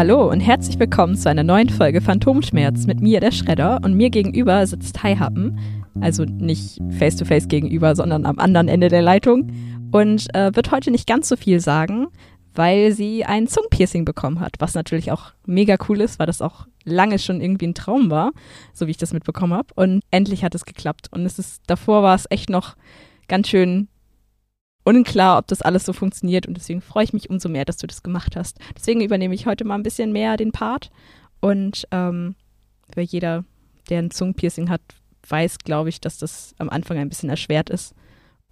Hallo und herzlich willkommen zu einer neuen Folge Phantomschmerz mit mir, der Schredder, und mir gegenüber sitzt Hi Happen, also nicht face-to-face gegenüber, sondern am anderen Ende der Leitung und äh, wird heute nicht ganz so viel sagen, weil sie ein Zungenpiercing bekommen hat, was natürlich auch mega cool ist, weil das auch lange schon irgendwie ein Traum war, so wie ich das mitbekommen habe. Und endlich hat es geklappt. Und es ist, davor war es echt noch ganz schön unklar, ob das alles so funktioniert. Und deswegen freue ich mich umso mehr, dass du das gemacht hast. Deswegen übernehme ich heute mal ein bisschen mehr den Part. Und ähm, für jeder, der ein Zungenpiercing hat, weiß, glaube ich, dass das am Anfang ein bisschen erschwert ist.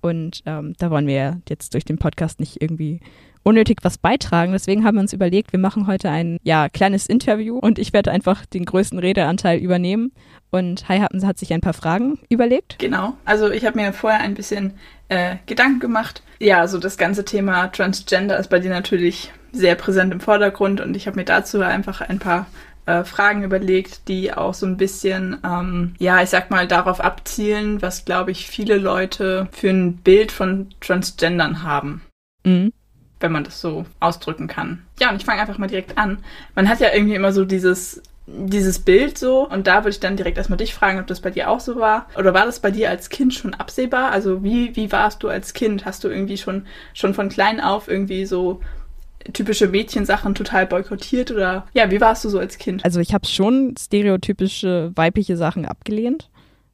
Und ähm, da wollen wir jetzt durch den Podcast nicht irgendwie unnötig was beitragen. Deswegen haben wir uns überlegt, wir machen heute ein ja, kleines Interview und ich werde einfach den größten Redeanteil übernehmen. Und Hi Happen hat sich ein paar Fragen überlegt. Genau, also ich habe mir vorher ein bisschen äh, Gedanken gemacht. Ja, so das ganze Thema Transgender ist bei dir natürlich sehr präsent im Vordergrund und ich habe mir dazu einfach ein paar äh, Fragen überlegt, die auch so ein bisschen, ähm, ja, ich sag mal, darauf abzielen, was, glaube ich, viele Leute für ein Bild von Transgendern haben. Mhm wenn man das so ausdrücken kann. Ja, und ich fange einfach mal direkt an. Man hat ja irgendwie immer so dieses dieses Bild so und da würde ich dann direkt erstmal dich fragen, ob das bei dir auch so war oder war das bei dir als Kind schon absehbar? Also wie wie warst du als Kind? Hast du irgendwie schon schon von klein auf irgendwie so typische Mädchensachen total boykottiert oder ja, wie warst du so als Kind? Also ich habe schon stereotypische weibliche Sachen abgelehnt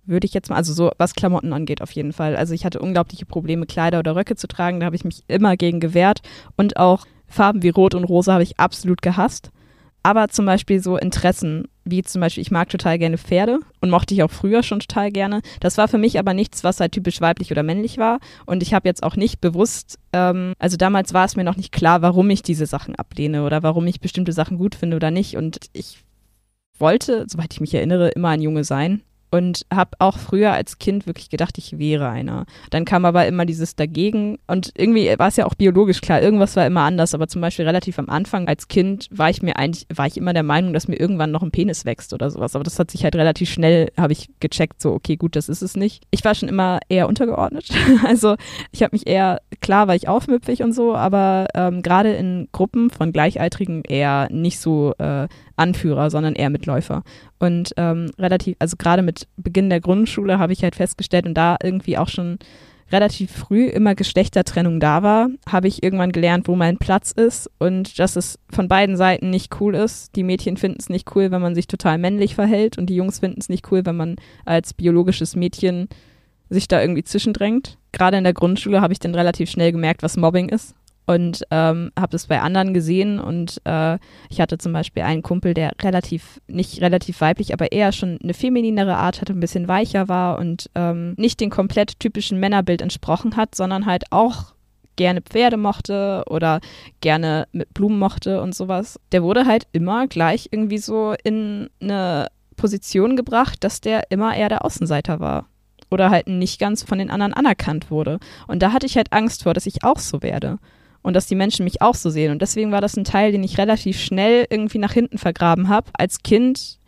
würde ich jetzt mal, also so was Klamotten angeht auf jeden Fall. Also ich hatte unglaubliche Probleme, Kleider oder Röcke zu tragen, da habe ich mich immer gegen gewehrt und auch Farben wie Rot und Rosa habe ich absolut gehasst. Aber zum Beispiel so Interessen, wie zum Beispiel, ich mag total gerne Pferde und mochte ich auch früher schon total gerne. Das war für mich aber nichts, was halt typisch weiblich oder männlich war. Und ich habe jetzt auch nicht bewusst, ähm, also damals war es mir noch nicht klar, warum ich diese Sachen ablehne oder warum ich bestimmte Sachen gut finde oder nicht. Und ich wollte, soweit ich mich erinnere, immer ein Junge sein und habe auch früher als Kind wirklich gedacht, ich wäre einer. Dann kam aber immer dieses dagegen und irgendwie war es ja auch biologisch klar, irgendwas war immer anders, aber zum Beispiel relativ am Anfang als Kind war ich mir eigentlich, war ich immer der Meinung, dass mir irgendwann noch ein Penis wächst oder sowas, aber das hat sich halt relativ schnell, habe ich gecheckt, so okay, gut, das ist es nicht. Ich war schon immer eher untergeordnet, also ich habe mich eher, klar war ich aufmüpfig und so, aber ähm, gerade in Gruppen von Gleichaltrigen eher nicht so äh, Anführer, sondern eher Mitläufer. Und ähm, relativ, also gerade mit Beginn der Grundschule habe ich halt festgestellt und da irgendwie auch schon relativ früh immer Geschlechtertrennung da war, habe ich irgendwann gelernt, wo mein Platz ist und dass es von beiden Seiten nicht cool ist. Die Mädchen finden es nicht cool, wenn man sich total männlich verhält und die Jungs finden es nicht cool, wenn man als biologisches Mädchen sich da irgendwie zwischendrängt. Gerade in der Grundschule habe ich dann relativ schnell gemerkt, was Mobbing ist und ähm, habe das bei anderen gesehen und äh, ich hatte zum Beispiel einen Kumpel, der relativ, nicht relativ weiblich, aber eher schon eine femininere Art hatte, ein bisschen weicher war und ähm, nicht den komplett typischen Männerbild entsprochen hat, sondern halt auch gerne Pferde mochte oder gerne mit Blumen mochte und sowas. Der wurde halt immer gleich irgendwie so in eine Position gebracht, dass der immer eher der Außenseiter war oder halt nicht ganz von den anderen anerkannt wurde. Und da hatte ich halt Angst vor, dass ich auch so werde und dass die Menschen mich auch so sehen. Und deswegen war das ein Teil, den ich relativ schnell irgendwie nach hinten vergraben habe. Als Kind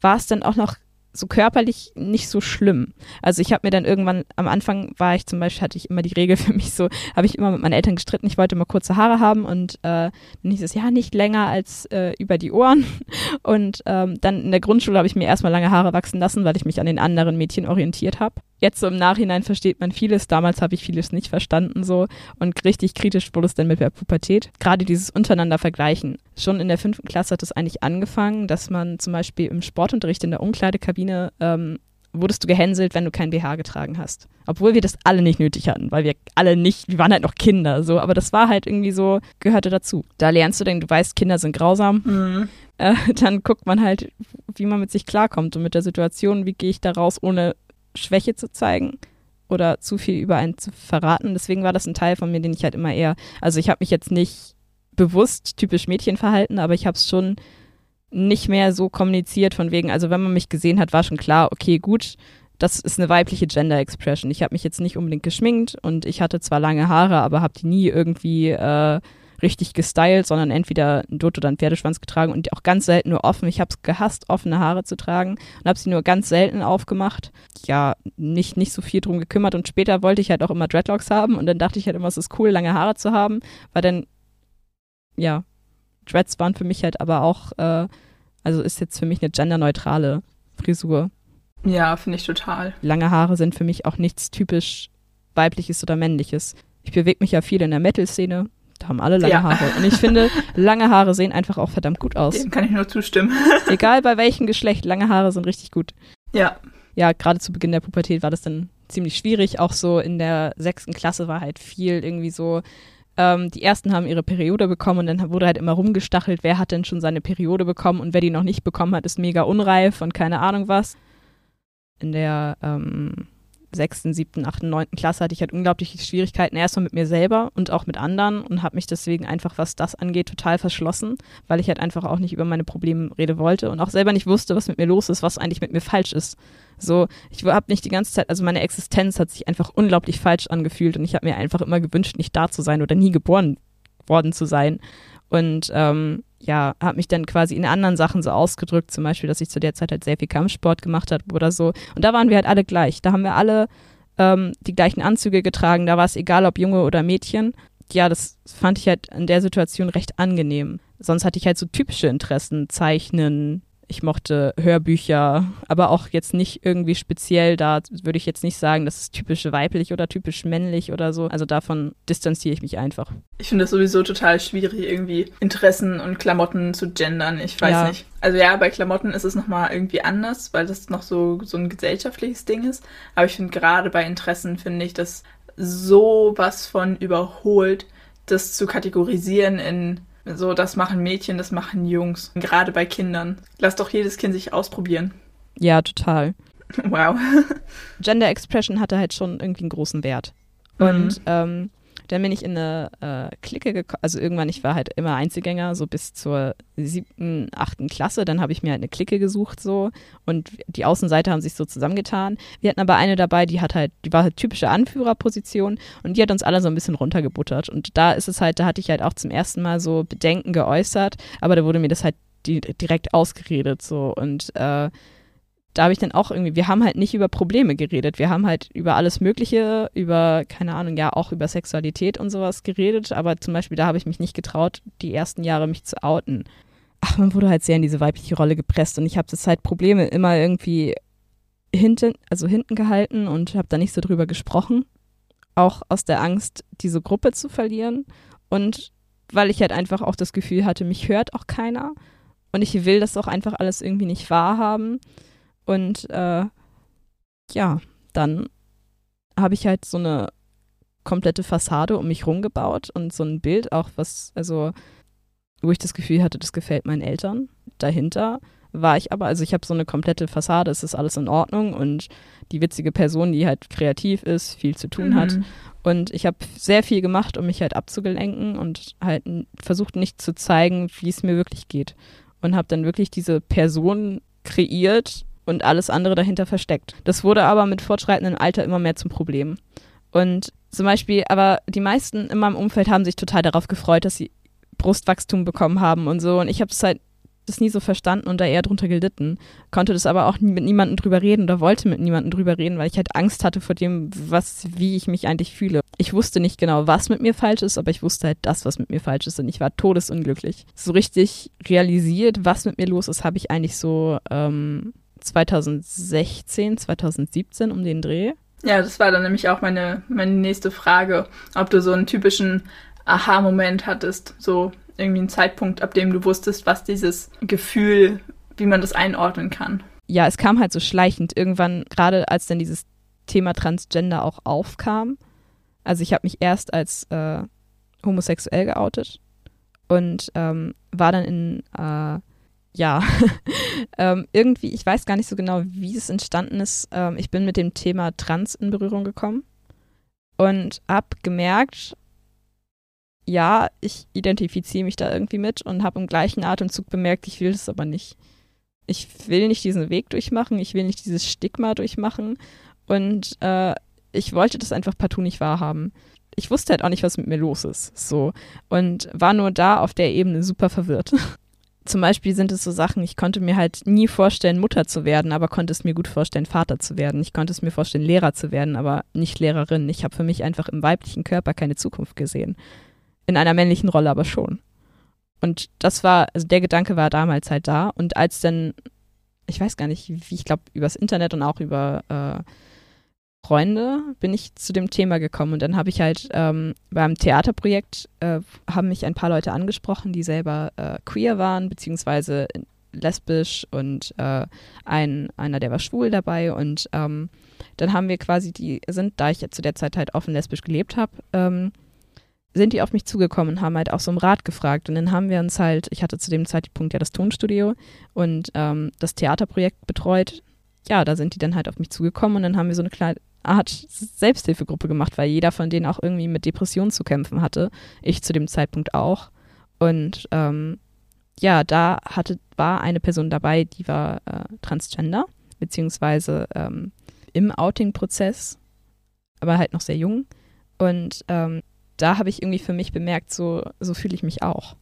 war es dann auch noch so körperlich nicht so schlimm. Also ich habe mir dann irgendwann, am Anfang war ich zum Beispiel, hatte ich immer die Regel für mich so, habe ich immer mit meinen Eltern gestritten, ich wollte mal kurze Haare haben und äh, dann hieß es, ja, nicht länger als äh, über die Ohren. Und ähm, dann in der Grundschule habe ich mir erstmal lange Haare wachsen lassen, weil ich mich an den anderen Mädchen orientiert habe. Jetzt so im Nachhinein versteht man vieles, damals habe ich vieles nicht verstanden so und richtig kritisch wurde es dann mit der Pubertät. Gerade dieses untereinander vergleichen. Schon in der fünften Klasse hat es eigentlich angefangen, dass man zum Beispiel im Sportunterricht in der Umkleidekabine ähm, wurdest du gehänselt, wenn du kein BH getragen hast. Obwohl wir das alle nicht nötig hatten, weil wir alle nicht, wir waren halt noch Kinder, so, aber das war halt irgendwie so, gehörte dazu. Da lernst du denn, du weißt, Kinder sind grausam. Mhm. Äh, dann guckt man halt, wie man mit sich klarkommt und mit der Situation, wie gehe ich da raus, ohne Schwäche zu zeigen oder zu viel über einen zu verraten. Deswegen war das ein Teil von mir, den ich halt immer eher, also ich habe mich jetzt nicht bewusst typisch Mädchen verhalten, aber ich habe es schon nicht mehr so kommuniziert von wegen, also wenn man mich gesehen hat, war schon klar, okay, gut, das ist eine weibliche Gender Expression. Ich habe mich jetzt nicht unbedingt geschminkt und ich hatte zwar lange Haare, aber habe die nie irgendwie äh, richtig gestylt, sondern entweder ein Dutt oder ein Pferdeschwanz getragen und auch ganz selten nur offen. Ich habe es gehasst, offene Haare zu tragen und habe sie nur ganz selten aufgemacht. Ja, nicht, nicht so viel drum gekümmert und später wollte ich halt auch immer Dreadlocks haben und dann dachte ich halt immer, es ist cool, lange Haare zu haben, weil dann, ja, Dreads waren für mich halt aber auch, äh, also ist jetzt für mich eine genderneutrale Frisur. Ja, finde ich total. Lange Haare sind für mich auch nichts typisch weibliches oder männliches. Ich bewege mich ja viel in der Metal-Szene. Da haben alle lange Ja. Haare. Und ich finde, lange Haare sehen einfach auch verdammt gut aus. Dem kann ich nur zustimmen. Egal bei welchem Geschlecht, lange Haare sind richtig gut. ja. Ja, gerade zu Beginn der Pubertät war das dann ziemlich schwierig. Auch so in der sechsten Klasse war halt viel irgendwie so. Ähm, die ersten haben ihre Periode bekommen und dann wurde halt immer rumgestachelt, wer hat denn schon seine Periode bekommen und wer die noch nicht bekommen hat, ist mega unreif und keine Ahnung was. In der ähm, sechsten, siebten, achten, neunten Klasse hatte ich halt unglaubliche Schwierigkeiten erstmal mit mir selber und auch mit anderen und habe mich deswegen einfach, was das angeht, total verschlossen, weil ich halt einfach auch nicht über meine Probleme reden wollte und auch selber nicht wusste, was mit mir los ist, was eigentlich mit mir falsch ist. So, ich habe nicht die ganze Zeit, also meine Existenz hat sich einfach unglaublich falsch angefühlt und ich habe mir einfach immer gewünscht, nicht da zu sein oder nie geboren worden zu sein. Und ähm, ja, habe mich dann quasi in anderen Sachen so ausgedrückt, zum Beispiel, dass ich zu der Zeit halt sehr viel Kampfsport gemacht habe oder so. Und da waren wir halt alle gleich. Da haben wir alle ähm, die gleichen Anzüge getragen. Da war es egal, ob Junge oder Mädchen. Ja, das fand ich halt in der Situation recht angenehm. Sonst hatte ich halt so typische Interessen, Zeichnen. Ich mochte Hörbücher, aber auch jetzt nicht irgendwie speziell. Da würde ich jetzt nicht sagen, das ist typisch weiblich oder typisch männlich oder so. Also davon distanziere ich mich einfach. Ich finde es sowieso total schwierig, irgendwie Interessen und Klamotten zu gendern. Ich weiß Ja. nicht. Also ja, bei Klamotten ist es nochmal irgendwie anders, weil das noch so, so ein gesellschaftliches Ding ist. Aber ich finde gerade bei Interessen finde ich das so was von überholt, das zu kategorisieren in so, das machen Mädchen, das machen Jungs. Gerade bei Kindern. Lass doch jedes Kind sich ausprobieren. Ja, total. Wow. Gender Expression hatte halt schon irgendwie einen großen Wert. Und ähm, dann bin ich in eine äh, Clique gekommen, also irgendwann, ich war halt immer Einzelgänger, so bis zur siebten, achten Klasse, dann habe ich mir halt eine Clique gesucht so. Und die Außenseiter haben sich so zusammengetan. Wir hatten aber eine dabei, die hat halt, die war halt typische Anführerposition und die hat uns alle so ein bisschen runtergebuttert. Und da ist es halt, da hatte ich halt auch zum ersten Mal so Bedenken geäußert, aber da wurde mir das halt direkt ausgeredet so. Und äh, da habe ich dann auch irgendwie, wir haben halt nicht über Probleme geredet. Wir haben halt über alles Mögliche, über, keine Ahnung, ja, auch über Sexualität und sowas geredet. Aber zum Beispiel, da habe ich mich nicht getraut, die ersten Jahre mich zu outen. Ach, man wurde halt sehr in diese weibliche Rolle gepresst und ich habe das halt Probleme immer irgendwie hinten, also hinten gehalten und habe da nicht so drüber gesprochen. Auch aus der Angst, diese Gruppe zu verlieren. Und weil ich halt einfach auch das Gefühl hatte, mich hört auch keiner. Und ich will das auch einfach alles irgendwie nicht wahrhaben. Und äh, ja, dann habe ich halt so eine komplette Fassade um mich rumgebaut und so ein Bild auch, was, also, wo ich das Gefühl hatte, das gefällt meinen Eltern. Dahinter war ich aber, also ich habe so eine komplette Fassade, es ist alles in Ordnung und die witzige Person, die halt kreativ ist, viel zu tun hat. Mhm. Und ich habe sehr viel gemacht, um mich halt abzugelenken und halt versucht nicht zu zeigen, wie es mir wirklich geht. Und habe dann wirklich diese Person kreiert und alles andere dahinter versteckt. Das wurde aber mit fortschreitendem Alter immer mehr zum Problem. Und zum Beispiel, aber die meisten in meinem Umfeld haben sich total darauf gefreut, dass sie Brustwachstum bekommen haben und so. Und ich habe es halt das nie so verstanden und da eher drunter gelitten. Konnte das aber auch mit niemandem drüber reden oder wollte mit niemandem drüber reden, weil ich halt Angst hatte vor dem, was, wie ich mich eigentlich fühle. Ich wusste nicht genau, was mit mir falsch ist, aber ich wusste halt das, was mit mir falsch ist und ich war todesunglücklich. So richtig realisiert, was mit mir los ist, habe ich eigentlich so ähm, 2016, 2017 um den Dreh. Ja, das war dann nämlich auch meine, meine nächste Frage, ob du so einen typischen Aha-Moment hattest, so irgendwie einen Zeitpunkt, ab dem du wusstest, was dieses Gefühl, wie man das einordnen kann. ja, es kam halt so schleichend irgendwann, gerade als dann dieses Thema Transgender auch aufkam. Also ich habe mich erst als äh, homosexuell geoutet und ähm, war dann in, äh, ja, ähm, irgendwie, ich weiß gar nicht so genau, wie es entstanden ist. Ähm, ich bin mit dem Thema Trans in Berührung gekommen und habe gemerkt, ja, ich identifiziere mich da irgendwie mit und habe im gleichen Atemzug bemerkt, ich will das aber nicht ich will nicht diesen Weg durchmachen, ich will nicht dieses Stigma durchmachen und äh, ich wollte das einfach partout nicht wahrhaben. Ich wusste halt auch nicht, was mit mir los ist, so und war nur da auf der Ebene super verwirrt. Zum Beispiel sind es so Sachen, ich konnte mir halt nie vorstellen, Mutter zu werden, aber konnte es mir gut vorstellen, Vater zu werden. Ich konnte es mir vorstellen, Lehrer zu werden, aber nicht Lehrerin. Ich habe für mich einfach im weiblichen Körper keine Zukunft gesehen. In einer männlichen Rolle aber schon. Und das war, also der Gedanke war damals halt da. Und als dann, ich weiß gar nicht, wie, ich glaube, übers Internet und auch über äh, Freunde bin ich zu dem Thema gekommen. Und dann habe ich halt ähm, beim Theaterprojekt, äh, haben mich ein paar Leute angesprochen, die selber äh, queer waren, beziehungsweise lesbisch und äh, ein, einer, der war schwul dabei. Und ähm, dann haben wir quasi die, sind, da ich jetzt zu der Zeit halt offen lesbisch gelebt habe, ähm, sind die auf mich zugekommen und haben halt auch so um Rat gefragt. Und dann haben wir uns halt, ich hatte zu dem Zeitpunkt ja das Tonstudio und ähm, das Theaterprojekt betreut. Ja, da sind die dann halt auf mich zugekommen und dann haben wir so eine kleine Art Selbsthilfegruppe gemacht, weil jeder von denen auch irgendwie mit Depressionen zu kämpfen hatte. Ich zu dem Zeitpunkt auch. Und ähm, ja, da hatte, war eine Person dabei, die war äh, Transgender, beziehungsweise ähm, im Outing-Prozess, aber halt noch sehr jung. Und ähm, da habe ich irgendwie für mich bemerkt, so, so fühle ich mich auch.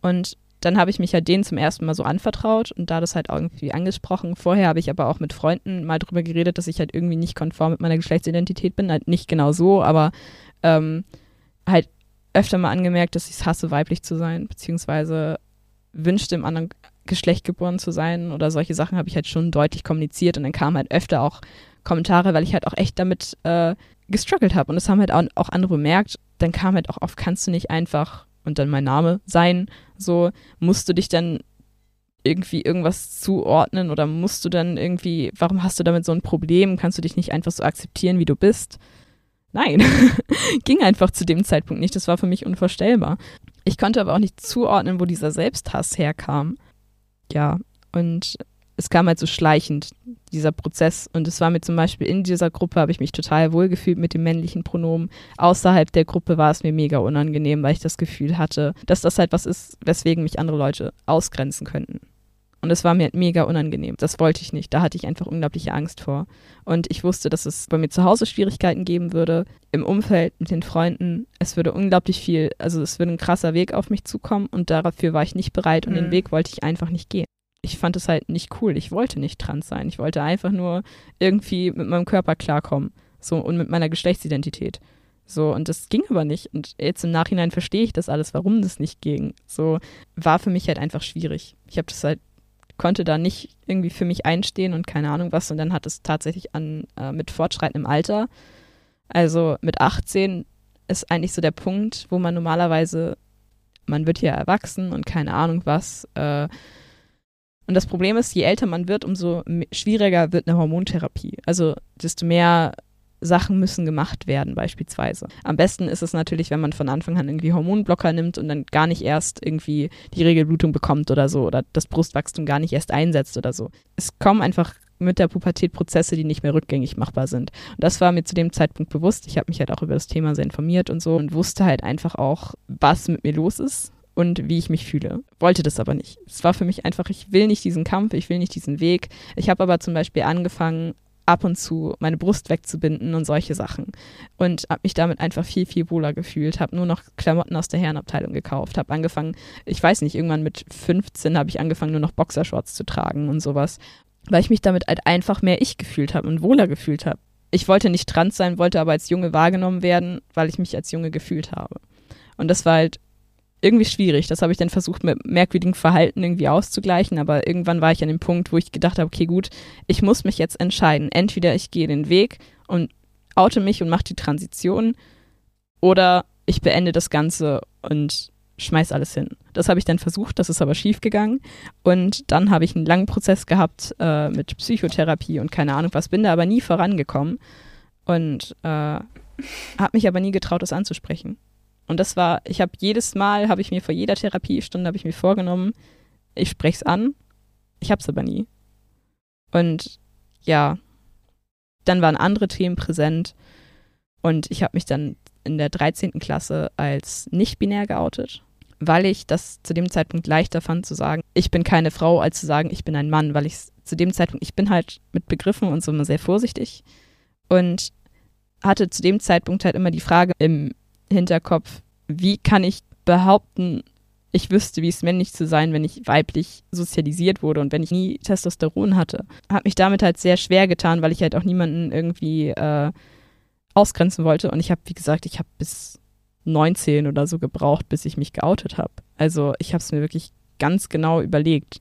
Und dann habe ich mich halt denen zum ersten Mal so anvertraut und da das halt irgendwie angesprochen. Vorher habe ich aber auch mit Freunden mal drüber geredet, dass ich halt irgendwie nicht konform mit meiner Geschlechtsidentität bin. Halt nicht genau so, aber ähm, halt öfter mal angemerkt, dass ich es hasse, weiblich zu sein, beziehungsweise wünschte, im anderen Geschlecht geboren zu sein oder solche Sachen habe ich halt schon deutlich kommuniziert und dann kamen halt öfter auch Kommentare, weil ich halt auch echt damit äh, gestruggelt habe und das haben halt auch, andere bemerkt dann kam halt auch oft, kannst du nicht einfach und dann mein Name sein, so musst du dich dann irgendwie irgendwas zuordnen oder musst du dann irgendwie, warum hast du damit so ein Problem? Kannst du dich nicht einfach so akzeptieren, wie du bist? Nein, ging einfach zu dem Zeitpunkt nicht. Das war für mich unvorstellbar. Ich konnte aber auch nicht zuordnen, wo dieser Selbsthass herkam. Ja, und es kam halt so schleichend, dieser Prozess. Und es war mir zum Beispiel in dieser Gruppe, habe ich mich total wohlgefühlt mit dem männlichen Pronomen. Außerhalb der Gruppe war es mir mega unangenehm, weil ich das Gefühl hatte, dass das halt was ist, weswegen mich andere Leute ausgrenzen könnten. Und es war mir halt mega unangenehm. Das wollte ich nicht. Da hatte ich einfach unglaubliche Angst vor. Und ich wusste, dass es bei mir zu Hause Schwierigkeiten geben würde, im Umfeld, mit den Freunden. Es würde unglaublich viel, also es würde ein krasser Weg auf mich zukommen und dafür war ich nicht bereit und mhm. den Weg wollte ich einfach nicht gehen ich fand es halt nicht cool. Ich wollte nicht trans sein. Ich wollte einfach nur irgendwie mit meinem Körper klarkommen. So und mit meiner Geschlechtsidentität. So, und das ging aber nicht. Und jetzt im Nachhinein verstehe ich das alles, warum das nicht ging. So, war für mich halt einfach schwierig. Ich habe das halt, konnte da nicht irgendwie für mich einstehen und keine Ahnung was. Und dann hat es tatsächlich an, äh, mit fortschreitendem Alter, also mit 18, ist eigentlich so der Punkt, wo man normalerweise, man wird hier erwachsen und keine Ahnung was, äh, und das Problem ist, je älter man wird, umso schwieriger wird eine Hormontherapie. Also desto mehr Sachen müssen gemacht werden, beispielsweise. Am besten ist es natürlich, wenn man von Anfang an irgendwie Hormonblocker nimmt und dann gar nicht erst irgendwie die Regelblutung bekommt oder so oder das Brustwachstum gar nicht erst einsetzt oder so. Es kommen einfach mit der Pubertät Prozesse, die nicht mehr rückgängig machbar sind. Und das war mir zu dem Zeitpunkt bewusst. Ich habe mich halt auch über das Thema sehr informiert und so und wusste halt einfach auch, was mit mir los ist und wie ich mich fühle. Wollte das aber nicht. Es war für mich einfach, ich will nicht diesen Kampf, ich will nicht diesen Weg. Ich habe aber zum Beispiel angefangen, ab und zu meine Brust wegzubinden und solche Sachen. Und habe mich damit einfach viel, viel wohler gefühlt. Habe nur noch Klamotten aus der Herrenabteilung gekauft. Habe angefangen, ich weiß nicht, irgendwann mit 15 habe ich angefangen, nur noch Boxershorts zu tragen und sowas. Weil ich mich damit halt einfach mehr ich gefühlt habe und wohler gefühlt habe. Ich wollte nicht trans sein, wollte aber als Junge wahrgenommen werden, weil ich mich als Junge gefühlt habe. Und das war halt irgendwie schwierig. Das habe ich dann versucht, mit merkwürdigem Verhalten irgendwie auszugleichen. Aber irgendwann war ich an dem Punkt, wo ich gedacht habe, okay, gut, ich muss mich jetzt entscheiden. Entweder ich gehe den Weg und oute mich und mache die Transition oder ich beende das Ganze und schmeiß alles hin. Das habe ich dann versucht, das ist aber schief gegangen. Und dann habe ich einen langen Prozess gehabt äh, mit Psychotherapie und keine Ahnung was, bin da aber nie vorangekommen und äh, habe mich aber nie getraut, das anzusprechen. Und das war, ich habe jedes Mal, habe ich mir vor jeder Therapiestunde, habe ich mir vorgenommen, ich spreche es an. Ich habe es aber nie. Und ja, dann waren andere Themen präsent und ich habe mich dann in der 13. Klasse als nicht-binär geoutet, weil ich das zu dem Zeitpunkt leichter fand zu sagen, ich bin keine Frau, als zu sagen, ich bin ein Mann, weil ich zu dem Zeitpunkt, ich bin halt mit Begriffen und so immer sehr vorsichtig und hatte zu dem Zeitpunkt halt immer die Frage im Hinterkopf, wie kann ich behaupten, ich wüsste, wie es männlich zu sein, wenn ich weiblich sozialisiert wurde und wenn ich nie Testosteron hatte. Hat mich damit halt sehr schwer getan, weil ich halt auch niemanden irgendwie äh, ausgrenzen wollte. Und ich habe, wie gesagt, ich habe bis 19 oder so gebraucht, bis ich mich geoutet habe. Also ich habe es mir wirklich ganz genau überlegt.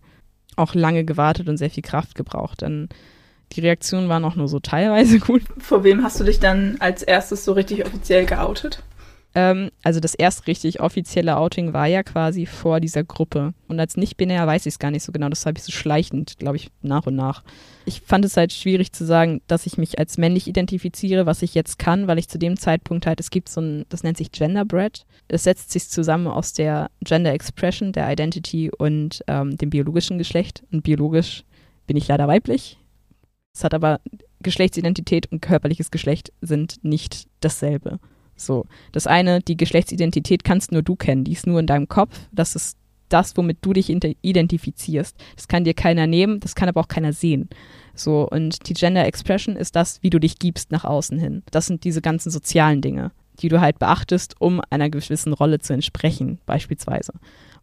Auch lange gewartet und sehr viel Kraft gebraucht. Denn die Reaktionen waren auch nur so teilweise gut. Vor wem hast du dich dann als erstes so richtig offiziell geoutet? Ähm, also das erste richtig offizielle Outing war ja quasi vor dieser Gruppe. Und als nicht-binär weiß ich es gar nicht so genau. Das habe ich so schleichend, glaube ich, nach und nach. Ich fand es halt schwierig zu sagen, dass ich mich als männlich identifiziere, was ich jetzt kann, weil ich zu dem Zeitpunkt halt, es gibt so ein, das nennt sich Genderbread. Es setzt sich zusammen aus der Gender Expression, der Identity und ähm, dem biologischen Geschlecht. Und biologisch bin ich leider weiblich. Es hat aber Geschlechtsidentität und körperliches Geschlecht sind nicht dasselbe. So, das eine, die Geschlechtsidentität kannst nur du kennen, die ist nur in deinem Kopf. Das ist das, womit du dich identifizierst. Das kann dir keiner nehmen, das kann aber auch keiner sehen. So, und die Gender Expression ist das, wie du dich gibst nach außen hin. Das sind diese ganzen sozialen Dinge, die du halt beachtest, um einer gewissen Rolle zu entsprechen, beispielsweise.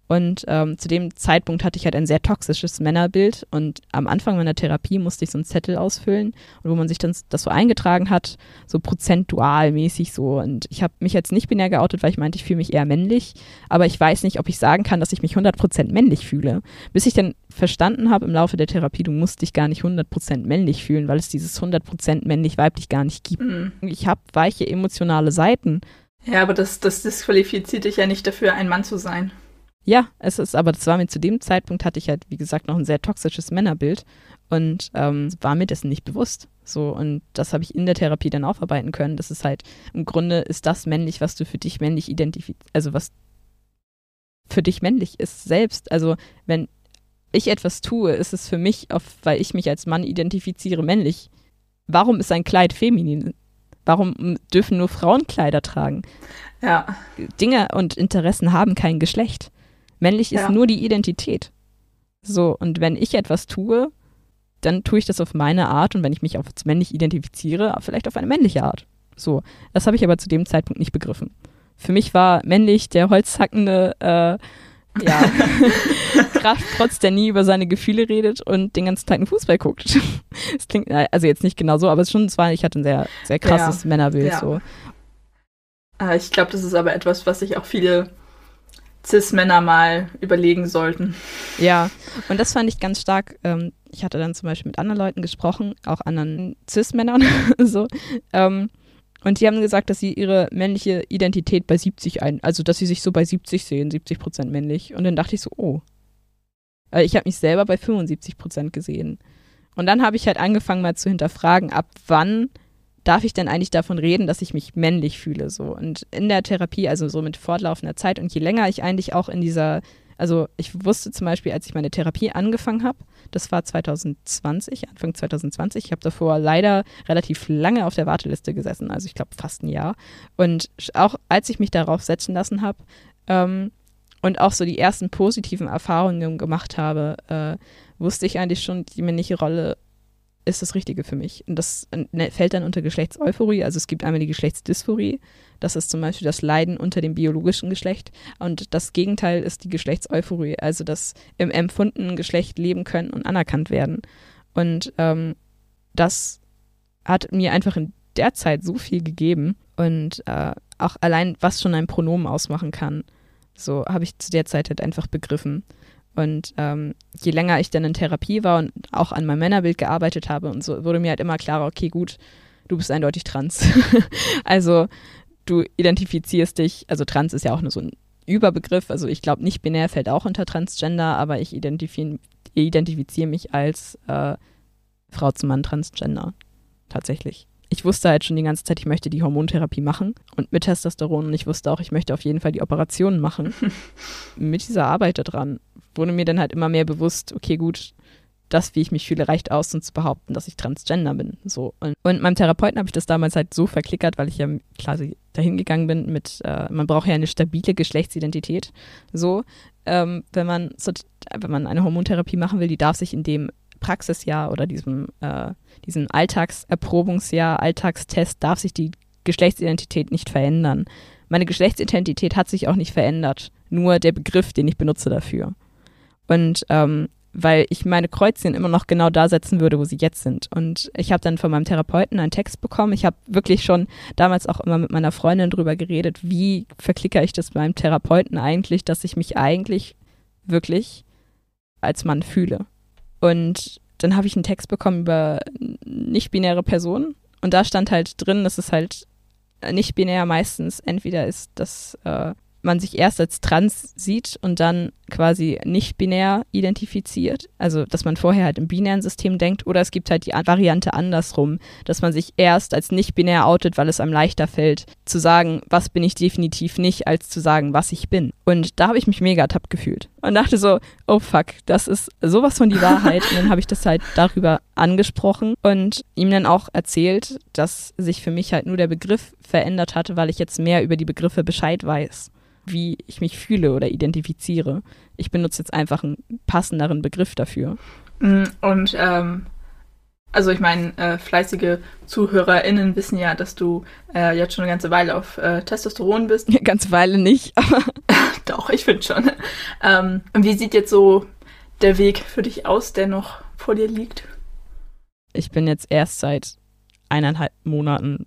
Und ähm, zu dem Zeitpunkt hatte ich halt ein sehr toxisches Männerbild und am Anfang meiner Therapie musste ich so einen Zettel ausfüllen, wo man sich dann das so eingetragen hat, so prozentual mäßig so. Und ich habe mich jetzt nicht binär geoutet, weil ich meinte, ich fühle mich eher männlich, aber ich weiß nicht, ob ich sagen kann, dass ich mich 100% männlich fühle. Bis ich dann verstanden habe im Laufe der Therapie, du musst dich gar nicht 100% männlich fühlen, weil es dieses 100% männlich-weiblich gar nicht gibt. Mhm. Ich habe weiche emotionale Seiten. Ja, aber das, das disqualifiziert dich ja nicht dafür, ein Mann zu sein. Ja, es ist, aber das war mir zu dem Zeitpunkt, hatte ich halt, wie gesagt, noch ein sehr toxisches Männerbild und ähm, war mir dessen nicht bewusst. So, und das habe ich in der Therapie dann aufarbeiten können. Das ist halt, im Grunde ist das männlich, was du für dich männlich identifizierst, also was für dich männlich ist selbst. Also, wenn ich etwas tue, ist es für mich, auf, weil ich mich als Mann identifiziere, männlich. Warum ist ein Kleid feminin? Warum dürfen nur Frauen Kleider tragen? Ja. Dinge und Interessen haben kein Geschlecht. Männlich ist ja. nur die Identität. So, und wenn ich etwas tue, dann tue ich das auf meine Art und wenn ich mich als männlich identifiziere, vielleicht auf eine männliche Art. So, das habe ich aber zu dem Zeitpunkt nicht begriffen. Für mich war männlich der holzhackende, äh, ja, Krafttrotz, der nie über seine Gefühle redet und den ganzen Tag einen Fußball guckt. Das klingt, also jetzt nicht genau so, aber es schon, es war, ich hatte ein sehr, sehr krasses ja. Männerbild. Ja. So. Ah, ich glaube, das ist aber etwas, was sich auch viele Cis-Männer mal überlegen sollten. Ja, und das fand ich ganz stark. Ähm, ich hatte dann zum Beispiel mit anderen Leuten gesprochen, auch anderen Cis-Männern, so. Ähm, und die haben gesagt, dass sie ihre männliche Identität bei 70 ein, also dass sie sich so bei 70 sehen, 70 Prozent männlich. Und dann dachte ich so, oh. Äh, ich habe mich selber bei 75 Prozent gesehen. Und dann habe ich halt angefangen mal zu hinterfragen, ab wann darf ich denn eigentlich davon reden, dass ich mich männlich fühle? So. Und in der Therapie, also so mit fortlaufender Zeit und je länger ich eigentlich auch in dieser, also ich wusste zum Beispiel, als ich meine Therapie angefangen habe, das war 2020, Anfang 2020, ich habe davor leider relativ lange auf der Warteliste gesessen, also ich glaube fast ein Jahr. Und auch als ich mich darauf setzen lassen habe, ähm, und auch so die ersten positiven Erfahrungen gemacht habe, äh, wusste ich eigentlich schon, die männliche Rolle ist das Richtige für mich. Und das ne, fällt dann unter Geschlechtseuphorie. Also es gibt einmal die Geschlechtsdysphorie. Das ist zum Beispiel das Leiden unter dem biologischen Geschlecht. Und das Gegenteil ist die Geschlechtseuphorie. Also das im empfundenen Geschlecht leben können und anerkannt werden. Und ähm, das hat mir einfach in der Zeit so viel gegeben. Und äh, auch allein, was schon ein Pronomen ausmachen kann, so habe ich zu der Zeit halt einfach begriffen. Und ähm, je länger ich dann in Therapie war und auch an meinem Männerbild gearbeitet habe und so, wurde mir halt immer klarer, okay, gut, du bist eindeutig trans. also du identifizierst dich, also trans ist ja auch nur so ein Überbegriff, also ich glaube, nicht binär fällt auch unter Transgender, aber ich identifiziere identifizier mich als äh, Frau zum Mann Transgender. Tatsächlich ich wusste halt schon die ganze Zeit, ich möchte die Hormontherapie machen und mit Testosteron und ich wusste auch, ich möchte auf jeden Fall die Operationen machen. mit dieser Arbeit daran wurde mir dann halt immer mehr bewusst, okay, gut, das, wie ich mich fühle, reicht aus, um zu behaupten, dass ich Transgender bin. So. Und, und meinem Therapeuten habe ich das damals halt so verklickert, weil ich ja quasi dahin gegangen bin mit, äh, man braucht ja eine stabile Geschlechtsidentität. So, ähm, wenn man so, wenn man eine Hormontherapie machen will, die darf sich in dem Praxisjahr oder diesem, äh, diesem Alltagserprobungsjahr, Alltagstest, darf sich die Geschlechtsidentität nicht verändern. Meine Geschlechtsidentität hat sich auch nicht verändert, nur der Begriff, den ich benutze dafür. Und ähm, weil ich meine Kreuzchen immer noch genau da setzen würde, wo sie jetzt sind. Und ich habe dann von meinem Therapeuten einen Text bekommen. Ich habe wirklich schon damals auch immer mit meiner Freundin drüber geredet, wie verklicke ich das beim Therapeuten eigentlich, dass ich mich eigentlich wirklich als Mann fühle. Und dann habe ich einen Text bekommen über nicht-binäre Personen. Und da stand halt drin, dass es halt nicht-binär meistens entweder ist, dass äh, man sich erst als trans sieht und dann quasi nicht binär identifiziert, also dass man vorher halt im binären System denkt, oder es gibt halt die Variante andersrum, dass man sich erst als nicht binär outet, weil es einem leichter fällt, zu sagen, was bin ich definitiv nicht, als zu sagen, was ich bin. Und da habe ich mich mega tapp gefühlt und dachte so, oh fuck, das ist sowas von die Wahrheit. und dann habe ich das halt darüber angesprochen und ihm dann auch erzählt, dass sich für mich halt nur der Begriff verändert hatte, weil ich jetzt mehr über die Begriffe Bescheid weiß wie ich mich fühle oder identifiziere. Ich benutze jetzt einfach einen passenderen Begriff dafür. Mm, und ähm, also ich meine, äh, fleißige ZuhörerInnen wissen ja, dass du äh, jetzt schon eine ganze Weile auf äh, Testosteron bist. Eine ganze Weile nicht, aber. Doch, ich finde schon. Ähm, und wie sieht jetzt so der Weg für dich aus, der noch vor dir liegt? Ich bin jetzt erst seit eineinhalb Monaten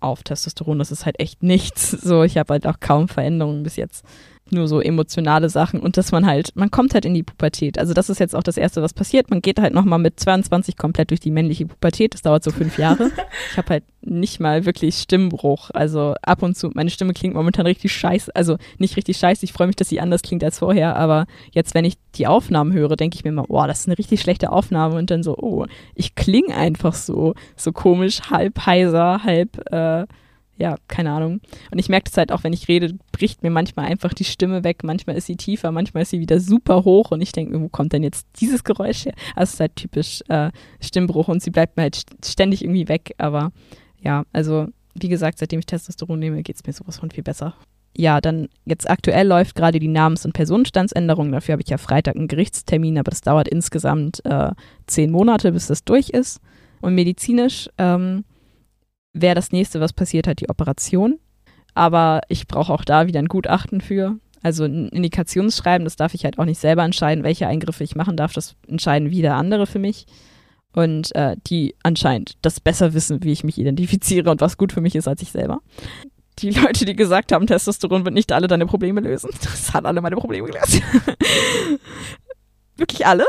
auf Testosteron. Das ist halt echt nichts. So, ich habe halt auch kaum Veränderungen bis jetzt nur so emotionale Sachen und dass man halt, man kommt halt in die Pubertät. Also das ist jetzt auch das Erste, was passiert. Man geht halt nochmal mit 22 komplett durch die männliche Pubertät. Das dauert so fünf Jahre. Ich habe halt nicht mal wirklich Stimmbruch. Also ab und zu, meine Stimme klingt momentan richtig scheiße. Also nicht richtig scheiße. Ich freue mich, dass sie anders klingt als vorher. Aber jetzt, wenn ich die Aufnahmen höre, denke ich mir immer, boah, das ist eine richtig schlechte Aufnahme. Und dann so, oh, ich klinge einfach so, so komisch, halb heiser, halb, äh, ja, keine Ahnung. Und ich merke das halt auch, wenn ich rede, bricht mir manchmal einfach die Stimme weg. Manchmal ist sie tiefer, manchmal ist sie wieder super hoch und ich denke, wo kommt denn jetzt dieses Geräusch her? Also es ist halt typisch äh, Stimmbruch und sie bleibt mir halt ständig irgendwie weg. Aber ja, also wie gesagt, seitdem ich Testosteron nehme, geht es mir sowas von viel besser. Ja, dann jetzt aktuell läuft gerade die Namens- und Personenstandsänderung. Dafür habe ich ja Freitag einen Gerichtstermin, aber das dauert insgesamt äh, zehn Monate, bis das durch ist. Und medizinisch ähm, wäre das nächste, was passiert, halt die Operation. Aber ich brauche auch da wieder ein Gutachten für. Also ein Indikationsschreiben, das darf ich halt auch nicht selber entscheiden, welche Eingriffe ich machen darf. Das entscheiden wieder andere für mich. Und äh, die anscheinend das besser wissen, wie ich mich identifiziere und was gut für mich ist als ich selber. Die Leute, die gesagt haben, Testosteron wird nicht alle deine Probleme lösen, das hat alle meine Probleme gelöst. Wirklich alle.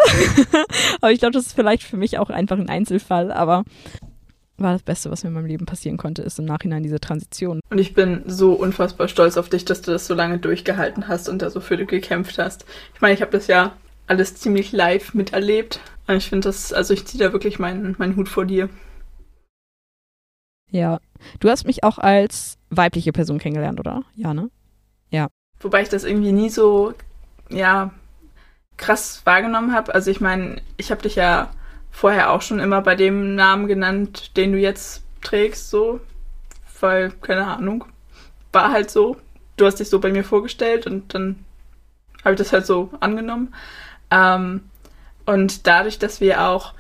aber ich glaube, das ist vielleicht für mich auch einfach ein Einzelfall. Aber war das Beste, was mir in meinem Leben passieren konnte, ist im Nachhinein diese Transition. Und ich bin so unfassbar stolz auf dich, dass du das so lange durchgehalten hast und da so für dich gekämpft hast. Ich meine, ich habe das ja alles ziemlich live miterlebt. Und ich finde das, also ich ziehe da wirklich meinen, meinen Hut vor dir. Ja. Du hast mich auch als weibliche Person kennengelernt, oder? Ja, ne? Ja. Wobei ich das irgendwie nie so, ja, krass wahrgenommen habe. Also ich meine, ich habe dich ja vorher auch schon immer bei dem Namen genannt, den du jetzt trägst, so. Weil, keine Ahnung, war halt so. Du hast dich so bei mir vorgestellt und dann habe ich das halt so angenommen. Ähm, und dadurch, dass wir auch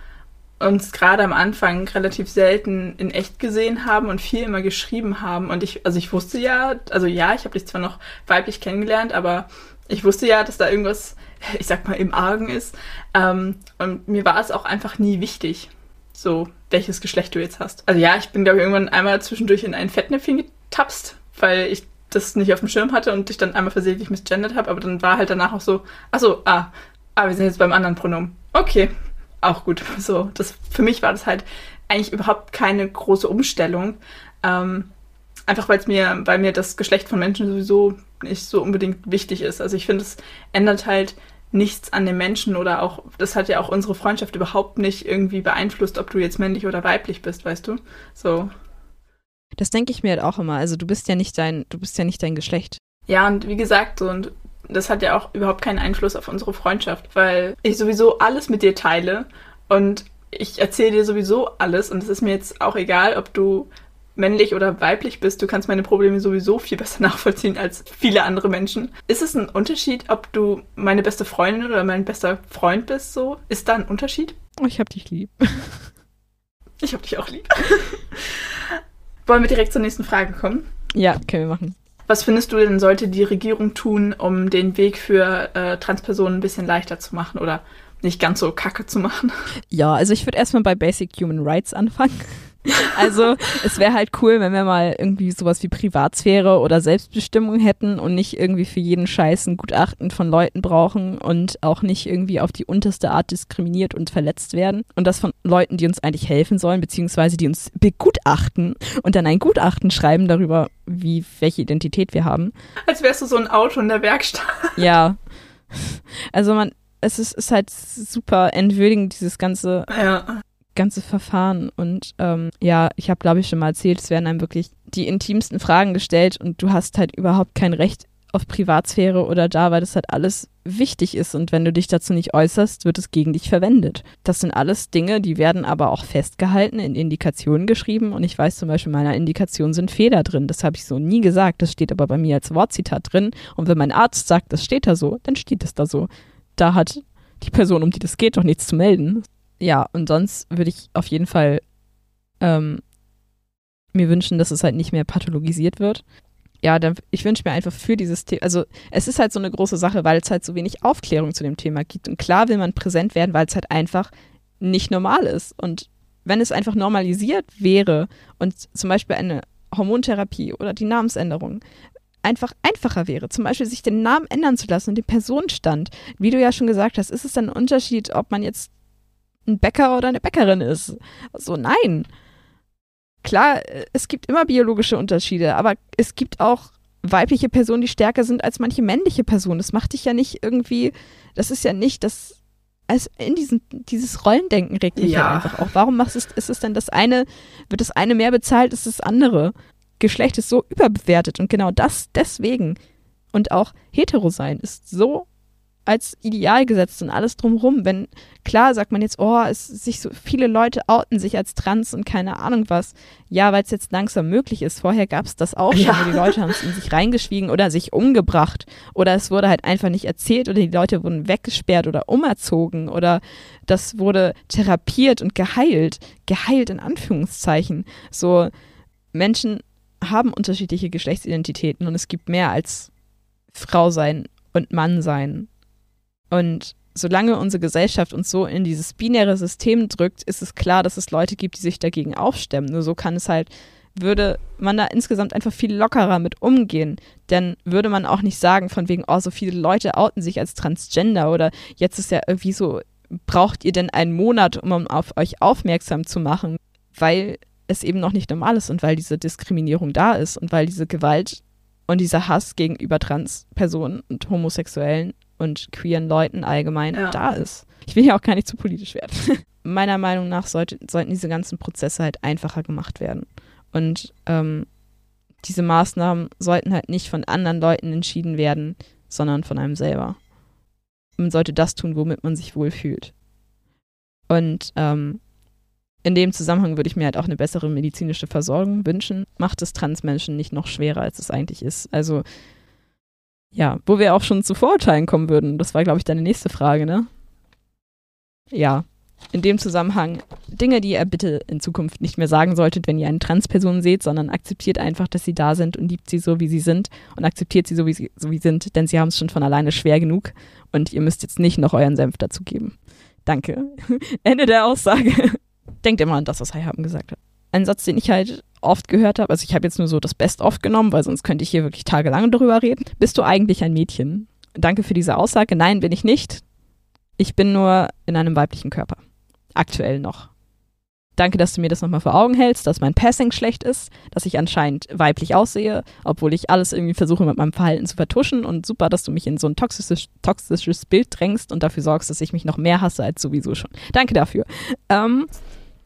uns gerade am Anfang relativ selten in echt gesehen haben und viel immer geschrieben haben. Und ich, also ich wusste ja, also ja, ich habe dich zwar noch weiblich kennengelernt, aber ich wusste ja, dass da irgendwas ich sag mal, im Argen ist. Ähm, und mir war es auch einfach nie wichtig, so welches Geschlecht du jetzt hast. Also ja, ich bin, glaube ich, irgendwann einmal zwischendurch in ein Fettnäpfchen getapst, weil ich das nicht auf dem Schirm hatte und ich dann einmal versehentlich misgendert habe, aber dann war halt danach auch so, ach so, ah, ah, wir sind jetzt beim anderen Pronomen. Okay, auch gut. So, das, für mich war das halt eigentlich überhaupt keine große Umstellung. Ähm, einfach weil es mir, weil mir das Geschlecht von Menschen sowieso nicht so unbedingt wichtig ist. Also ich finde, es ändert halt nichts an den Menschen oder auch, das hat ja auch unsere Freundschaft überhaupt nicht irgendwie beeinflusst, ob du jetzt männlich oder weiblich bist, weißt du? So. Das denke ich mir halt auch immer. Also du bist ja nicht dein, du bist ja nicht dein Geschlecht. Ja, und wie gesagt, so, und das hat ja auch überhaupt keinen Einfluss auf unsere Freundschaft, weil ich sowieso alles mit dir teile und ich erzähle dir sowieso alles und es ist mir jetzt auch egal, ob du männlich oder weiblich bist, du kannst meine Probleme sowieso viel besser nachvollziehen als viele andere Menschen. Ist es ein Unterschied, ob du meine beste Freundin oder mein bester Freund bist? So ist da ein Unterschied? Oh, ich hab dich lieb. Ich hab dich auch lieb. Wollen wir direkt zur nächsten Frage kommen? Ja, können wir machen. Was findest du denn, sollte die Regierung tun, um den Weg für äh, Transpersonen ein bisschen leichter zu machen? Oder nicht ganz so kacke zu machen. Ja, also ich würde erstmal bei Basic Human Rights anfangen. Also es wäre halt cool, wenn wir mal irgendwie sowas wie Privatsphäre oder Selbstbestimmung hätten und nicht irgendwie für jeden Scheiß ein Gutachten von Leuten brauchen und auch nicht irgendwie auf die unterste Art diskriminiert und verletzt werden. Und das von Leuten, die uns eigentlich helfen sollen, beziehungsweise die uns begutachten und dann ein Gutachten schreiben darüber, wie welche Identität wir haben. Als wärst du so ein Auto in der Werkstatt. Ja. Also man, es ist, ist halt super entwürdigend, dieses ganze Ja. Ganze Verfahren. Und ähm, ja, ich habe, glaube ich, schon mal erzählt, es werden einem wirklich die intimsten Fragen gestellt und du hast halt überhaupt kein Recht auf Privatsphäre oder da, weil das halt alles wichtig ist und wenn du dich dazu nicht äußerst, wird es gegen dich verwendet. Das sind alles Dinge, die werden aber auch festgehalten, in Indikationen geschrieben und ich weiß zum Beispiel, in meiner Indikation sind Fehler drin. Das habe ich so nie gesagt, das steht aber bei mir als Wortzitat drin und wenn mein Arzt sagt, das steht da so, dann steht es da so. Da hat die Person, um die das geht, doch nichts zu melden. Ja, und sonst würde ich auf jeden Fall ähm, mir wünschen, dass es halt nicht mehr pathologisiert wird. Ja, dann, ich wünsche mir einfach für dieses Thema, also es ist halt so eine große Sache, weil es halt so wenig Aufklärung zu dem Thema gibt. Und klar will man präsent werden, weil es halt einfach nicht normal ist. Und wenn es einfach normalisiert wäre und zum Beispiel eine Hormontherapie oder die Namensänderung einfach einfacher wäre, zum Beispiel sich den Namen ändern zu lassen und den Personenstand, wie du ja schon gesagt hast, ist es dann ein Unterschied, ob man jetzt ein Bäcker oder eine Bäckerin ist? So, nein. Klar, es gibt immer biologische Unterschiede, aber es gibt auch weibliche Personen, die stärker sind als manche männliche Personen. Das macht dich ja nicht irgendwie, das ist ja nicht das, als in diesem, dieses Rollendenken regt mich Ja. halt einfach auch. Warum machst es, ist es denn das eine, wird das eine mehr bezahlt als das andere? Geschlecht ist so überbewertet und genau das deswegen. Und auch hetero sein ist so als Ideal gesetzt und alles drumrum. Wenn, klar sagt man jetzt, oh, es sich so viele Leute outen sich als trans und keine Ahnung was. Ja, weil es jetzt langsam möglich ist. Vorher gab es das auch schon, Ja. die Leute haben es in sich reingeschwiegen oder sich umgebracht. Oder es wurde halt einfach nicht erzählt oder die Leute wurden weggesperrt oder umerzogen oder das wurde therapiert und geheilt. Geheilt in Anführungszeichen. So, Menschen haben unterschiedliche Geschlechtsidentitäten und es gibt mehr als Frau sein und Mann sein. Und solange unsere Gesellschaft uns so in dieses binäre System drückt, ist es klar, dass es Leute gibt, die sich dagegen aufstemmen. Nur so kann es halt, würde man da insgesamt einfach viel lockerer mit umgehen. Denn würde man auch nicht sagen, von wegen, oh, so viele Leute outen sich als Transgender oder jetzt ist ja irgendwie so, braucht ihr denn einen Monat, um auf euch aufmerksam zu machen, weil es eben noch nicht normal ist und weil diese Diskriminierung da ist und weil diese Gewalt und dieser Hass gegenüber Transpersonen und Homosexuellen und queeren Leuten allgemein Ja. da ist. Ich will ja auch gar nicht zu politisch werden. Meiner Meinung nach sollte, sollten diese ganzen Prozesse halt einfacher gemacht werden. Und ähm, diese Maßnahmen sollten halt nicht von anderen Leuten entschieden werden, sondern von einem selber. Man sollte das tun, womit man sich wohlfühlt. Und ähm, in dem Zusammenhang würde ich mir halt auch eine bessere medizinische Versorgung wünschen. Macht es Transmenschen nicht noch schwerer, als es eigentlich ist. Also, ja, wo wir auch schon zu Vorurteilen kommen würden. Das war, glaube ich, deine nächste Frage, ne? Ja, in dem Zusammenhang Dinge, die ihr bitte in Zukunft nicht mehr sagen solltet, wenn ihr eine Transperson seht, sondern akzeptiert einfach, dass sie da sind und liebt sie so, wie sie sind und akzeptiert sie so, wie sie, so wie sind, denn sie haben es schon von alleine schwer genug und ihr müsst jetzt nicht noch euren Senf dazu geben. Danke. Ende der Aussage. Denkt immer an das, was Heihaben gesagt hat. Ein Satz, den ich halt oft gehört habe, also ich habe jetzt nur so das Best-of genommen, weil sonst könnte ich hier wirklich tagelang darüber reden. Bist du eigentlich ein Mädchen? Danke für diese Aussage. Nein, bin ich nicht. Ich bin nur in einem weiblichen Körper. Aktuell noch. Danke, dass du mir das nochmal vor Augen hältst, dass mein Passing schlecht ist, dass ich anscheinend weiblich aussehe, obwohl ich alles irgendwie versuche mit meinem Verhalten zu vertuschen und super, dass du mich in so ein toxisches, toxisches Bild drängst und dafür sorgst, dass ich mich noch mehr hasse als sowieso schon. Danke dafür. Ähm,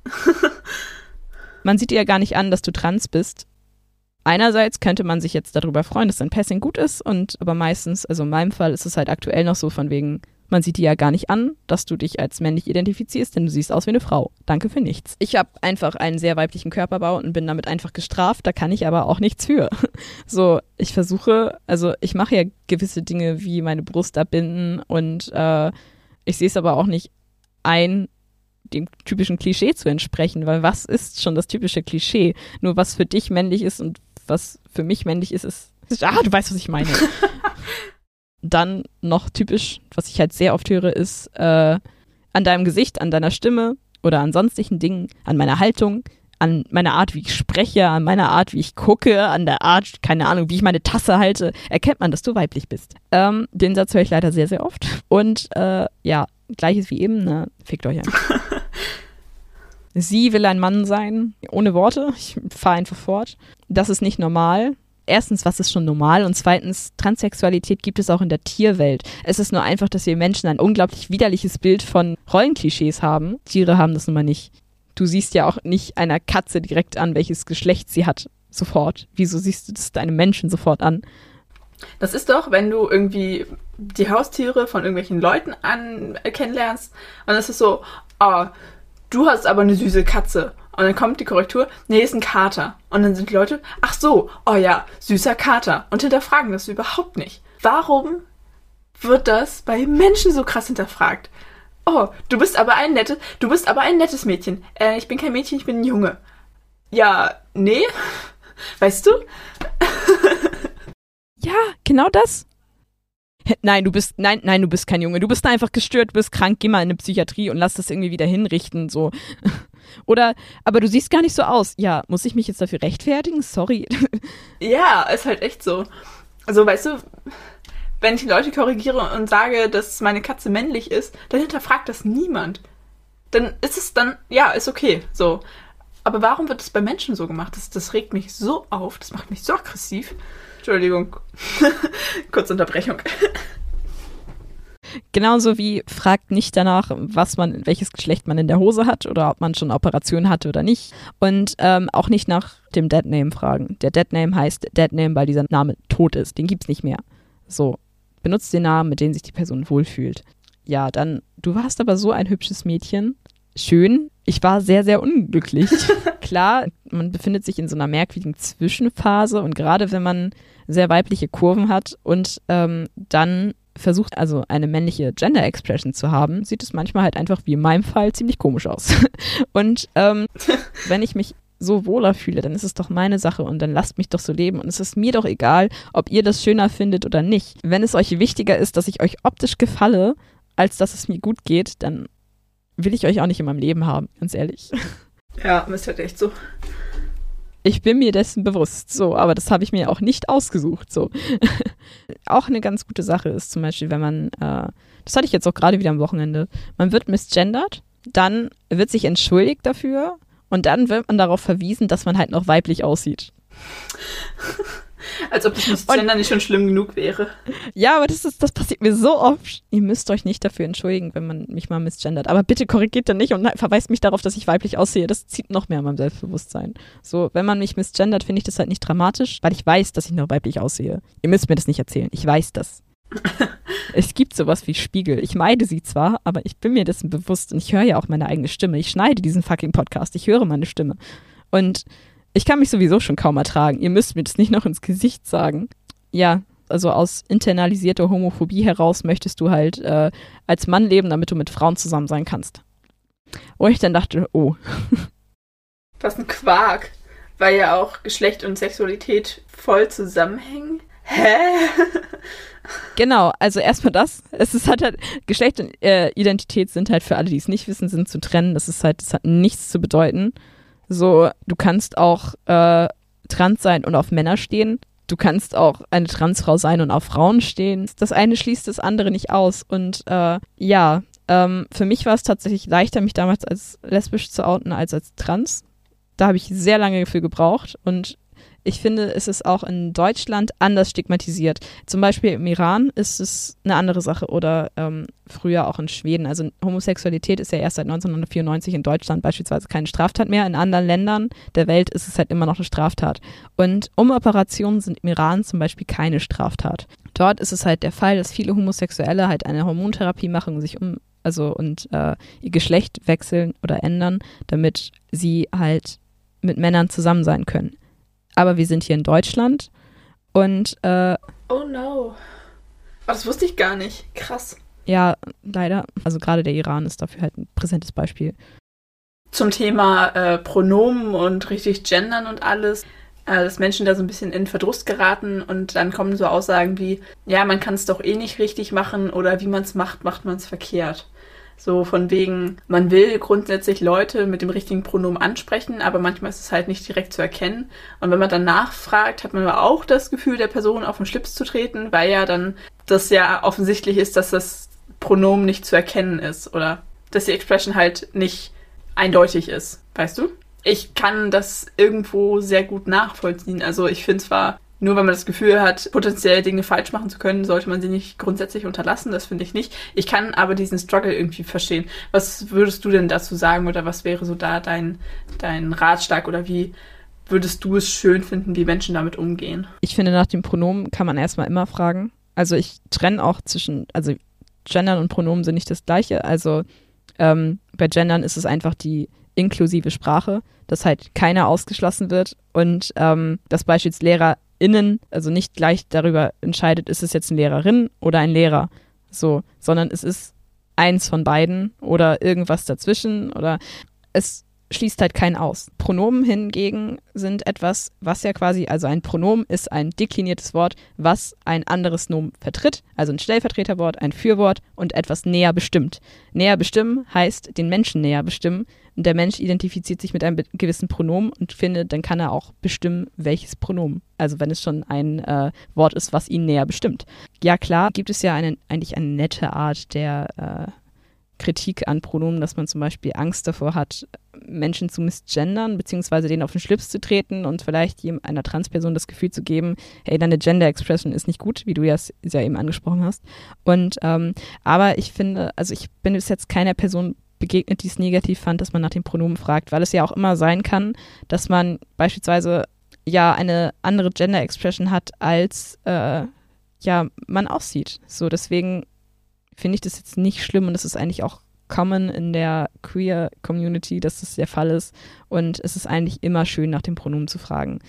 man sieht dir ja gar nicht an, dass du trans bist. Einerseits könnte man sich jetzt darüber freuen, dass dein Passing gut ist und aber meistens, also in meinem Fall ist es halt aktuell noch so von wegen, man sieht dir ja gar nicht an, dass du dich als männlich identifizierst, denn du siehst aus wie eine Frau. Danke für nichts. Ich habe einfach einen sehr weiblichen Körperbau und bin damit einfach gestraft, da kann ich aber auch nichts für. So, ich versuche, also ich mache ja gewisse Dinge wie meine Brust abbinden und äh, ich sehe es aber auch nicht ein, dem typischen Klischee zu entsprechen, weil was ist schon das typische Klischee? Nur was für dich männlich ist und was für mich männlich ist, ist. Ah, du weißt, was ich meine. Dann noch typisch, was ich halt sehr oft höre, ist, äh, An deinem Gesicht, an deiner Stimme oder an sonstigen Dingen, an meiner Haltung, an meiner Art, wie ich spreche, an meiner Art, wie ich gucke, an der Art, keine Ahnung, wie ich meine Tasse halte, erkennt man, dass du weiblich bist. Ähm, den Satz höre ich leider sehr, sehr oft. Und äh, ja, gleiches wie eben, ne, fickt euch an. Sie will ein Mann sein, ohne Worte. Ich fahre einfach fort. Das ist nicht normal. Erstens, was ist schon normal? Und zweitens, Transsexualität gibt es auch in der Tierwelt. Es ist nur einfach, dass wir Menschen ein unglaublich widerliches Bild von Rollenklischees haben. Tiere haben das nun mal nicht. Du siehst ja auch nicht einer Katze direkt an, welches Geschlecht sie hat, sofort. Wieso siehst du das deinem Menschen sofort an? Das ist doch, wenn du irgendwie die Haustiere von irgendwelchen Leuten an äh, kennenlernst und es ist so, oh, du hast aber eine süße Katze. Und dann kommt die Korrektur, nee, ist ein Kater. Und dann sind die Leute, ach so, oh ja, süßer Kater. Und hinterfragen das überhaupt nicht. Warum wird das bei Menschen so krass hinterfragt? Oh, du bist aber ein nettes, du bist aber ein nettes Mädchen. Äh, ich bin kein Mädchen, ich bin ein Junge. Ja, nee. Weißt du? ja, genau das. Nein, du bist, nein, nein, du bist kein Junge. Du bist einfach gestört, du bist krank, geh mal in eine Psychiatrie und lass das irgendwie wieder hinrichten, so. Oder, aber du siehst gar nicht so aus. Ja, muss ich mich jetzt dafür rechtfertigen? Sorry. Ja, ist halt echt so. Also, weißt du, wenn ich Leute korrigiere und sage, dass meine Katze männlich ist, dann hinterfragt das niemand. Dann ist es dann, ja, ist okay, so. Aber warum wird es bei Menschen so gemacht? Das, das regt mich so auf, das macht mich so aggressiv. Entschuldigung. Kurze Unterbrechung. Genauso wie fragt nicht danach, was man, welches Geschlecht man in der Hose hat oder ob man schon Operationen hatte oder nicht. Und ähm, auch nicht nach dem Dead Name fragen. Der Dead Name heißt Dead Name, weil dieser Name tot ist. Den gibt's nicht mehr. So. Benutzt den Namen, mit dem sich die Person wohlfühlt. Ja, dann, du warst aber so ein hübsches Mädchen. Schön. Ich war sehr, sehr unglücklich. Klar, man befindet sich in so einer merkwürdigen Zwischenphase und gerade wenn man sehr weibliche Kurven hat und ähm, dann versucht, also eine männliche Gender Expression zu haben, sieht es manchmal halt einfach wie in meinem Fall ziemlich komisch aus. und ähm, wenn ich mich so wohler fühle, dann ist es doch meine Sache und dann lasst mich doch so leben und es ist mir doch egal, ob ihr das schöner findet oder nicht. Wenn es euch wichtiger ist, dass ich euch optisch gefalle, als dass es mir gut geht, dann will ich euch auch nicht in meinem Leben haben, ganz ehrlich. Ja, ist halt echt so. Ich bin mir dessen bewusst, so, aber das habe ich mir auch nicht ausgesucht, so. auch eine ganz gute Sache ist zum Beispiel, wenn man, äh, das hatte ich jetzt auch gerade wieder am Wochenende, man wird misgendert, dann wird sich entschuldigt dafür und dann wird man darauf verwiesen, dass man halt noch weiblich aussieht. Als ob das Misgender nicht schon schlimm genug wäre. Ja, aber das, ist, das passiert mir so oft. Ihr müsst euch nicht dafür entschuldigen, wenn man mich mal misgendert. Aber bitte korrigiert dann nicht und verweist mich darauf, dass ich weiblich aussehe. Das zieht noch mehr an meinem Selbstbewusstsein. So, wenn man mich misgendert, finde ich das halt nicht dramatisch, weil ich weiß, dass ich noch weiblich aussehe. Ihr müsst mir das nicht erzählen. Ich weiß das. es gibt sowas wie Spiegel. Ich meide sie zwar, aber ich bin mir dessen bewusst und ich höre ja auch meine eigene Stimme. Ich schneide diesen fucking Podcast. Ich höre meine Stimme. Und ich kann mich sowieso schon kaum ertragen. Ihr müsst mir das nicht noch ins Gesicht sagen. Ja, also aus internalisierter Homophobie heraus möchtest du halt äh, als Mann leben, damit du mit Frauen zusammen sein kannst. Wo ich dann dachte, oh. Was ein Quark. Weil ja auch Geschlecht und Sexualität voll zusammenhängen. Hä? Genau, also erstmal das. Es ist halt, halt Geschlecht und äh, Identität sind halt für alle, die es nicht wissen, sind zu trennen. Das ist halt, das hat nichts zu bedeuten. So, du kannst auch äh, trans sein und auf Männer stehen. Du kannst auch eine Transfrau sein und auf Frauen stehen. Das eine schließt das andere nicht aus. Und äh, ja, ähm, für mich war es tatsächlich leichter, mich damals als lesbisch zu outen als als trans. Da habe ich sehr lange für gebraucht und ich finde, es ist auch in Deutschland anders stigmatisiert. Zum Beispiel im Iran ist es eine andere Sache oder ähm, früher auch in Schweden. Also Homosexualität ist ja erst seit 1994 in Deutschland beispielsweise keine Straftat mehr. In anderen Ländern der Welt ist es halt immer noch eine Straftat. Und Umoperationen sind im Iran zum Beispiel keine Straftat. Dort ist es halt der Fall, dass viele Homosexuelle halt eine Hormontherapie machen und sich um also und äh, ihr Geschlecht wechseln oder ändern, damit sie halt mit Männern zusammen sein können aber wir sind hier in Deutschland und äh, Oh no. Oh, das wusste ich gar nicht. Krass. Ja, leider. Also gerade der Iran ist dafür halt ein präsentes Beispiel. Zum Thema äh, Pronomen und richtig gendern und alles, äh, dass Menschen da so ein bisschen in Verdruss geraten und dann kommen so Aussagen wie, ja, man kann es doch eh nicht richtig machen oder wie man es macht, macht man es verkehrt. So von wegen, man will grundsätzlich Leute mit dem richtigen Pronomen ansprechen, aber manchmal ist es halt nicht direkt zu erkennen. Und wenn man dann nachfragt, hat man aber auch das Gefühl, der Person auf den Schlips zu treten, weil ja dann das ja offensichtlich ist, dass das Pronomen nicht zu erkennen ist oder dass die Expression halt nicht eindeutig ist. Weißt du? Ich kann das irgendwo sehr gut nachvollziehen. Also ich finde zwar nur wenn man das Gefühl hat, potenziell Dinge falsch machen zu können, sollte man sie nicht grundsätzlich unterlassen. Das finde ich nicht. Ich kann aber diesen Struggle irgendwie verstehen. Was würdest du denn dazu sagen oder was wäre so da dein, dein Ratschlag oder wie würdest du es schön finden, wie Menschen damit umgehen? Ich finde, nach dem Pronomen kann man erstmal immer fragen. Also ich trenne auch zwischen, also Gendern und Pronomen sind nicht das gleiche. Also ähm, bei Gendern ist es einfach die inklusive Sprache, dass halt keiner ausgeschlossen wird und ähm, dass beispielsweise Lehrer innen, also nicht gleich darüber entscheidet, ist es jetzt eine Lehrerin oder ein Lehrer. So, sondern es ist eins von beiden oder irgendwas dazwischen oder es schließt halt keinen aus. Pronomen hingegen sind etwas, was ja quasi, also ein Pronomen ist ein dekliniertes Wort, was ein anderes Nomen vertritt, also ein Stellvertreterwort, ein Fürwort und etwas näher bestimmt. Näher bestimmen heißt den Menschen näher bestimmen und der Mensch identifiziert sich mit einem gewissen Pronomen und findet, dann kann er auch bestimmen, welches Pronomen. Also wenn es schon ein äh, Wort ist, was ihn näher bestimmt. Ja klar, gibt es ja eine, eigentlich eine nette Art der äh, Kritik an Pronomen, dass man zum Beispiel Angst davor hat, Menschen zu misgendern, beziehungsweise denen auf den Schlips zu treten und vielleicht einer Transperson das Gefühl zu geben, hey, deine Gender Expression ist nicht gut, wie du ja, ja eben angesprochen hast. Und ähm, aber ich finde, also ich bin bis jetzt keiner Person begegnet, die es negativ fand, dass man nach dem Pronomen fragt, weil es ja auch immer sein kann, dass man beispielsweise ja eine andere Gender Expression hat, als äh, ja man aussieht. So deswegen finde ich das jetzt nicht schlimm und das ist eigentlich auch common in der queer Community, dass das der Fall ist. Und es ist eigentlich immer schön, nach dem Pronomen zu fragen.